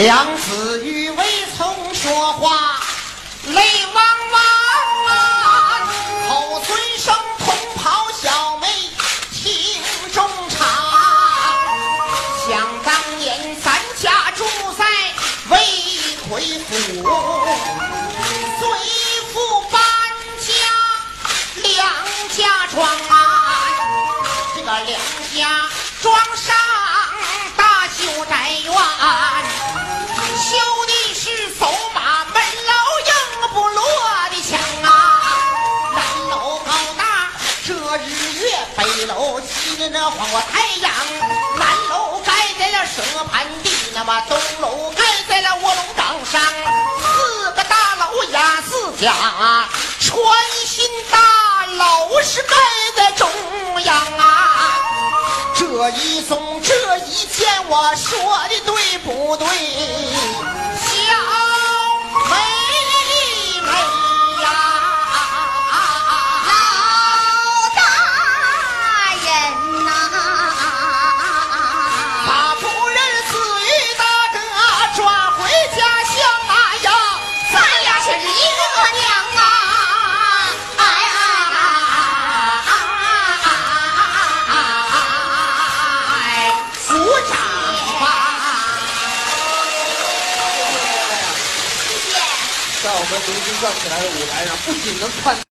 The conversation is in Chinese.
梁子玉未曾说话，泪汪汪啊！后孙生同袍小妹听中唱，想当年咱家住在魏奎府，随父搬家梁家庄啊，这个梁家庄上北楼起的那晃过太阳，南楼盖在了蛇盘地，那么东楼盖在了卧龙岗上，四个大楼压四家，穿心大楼是盖在中央啊。这一宗这一件，我说的对不对？在我们重新站起来的舞台上，不仅能看。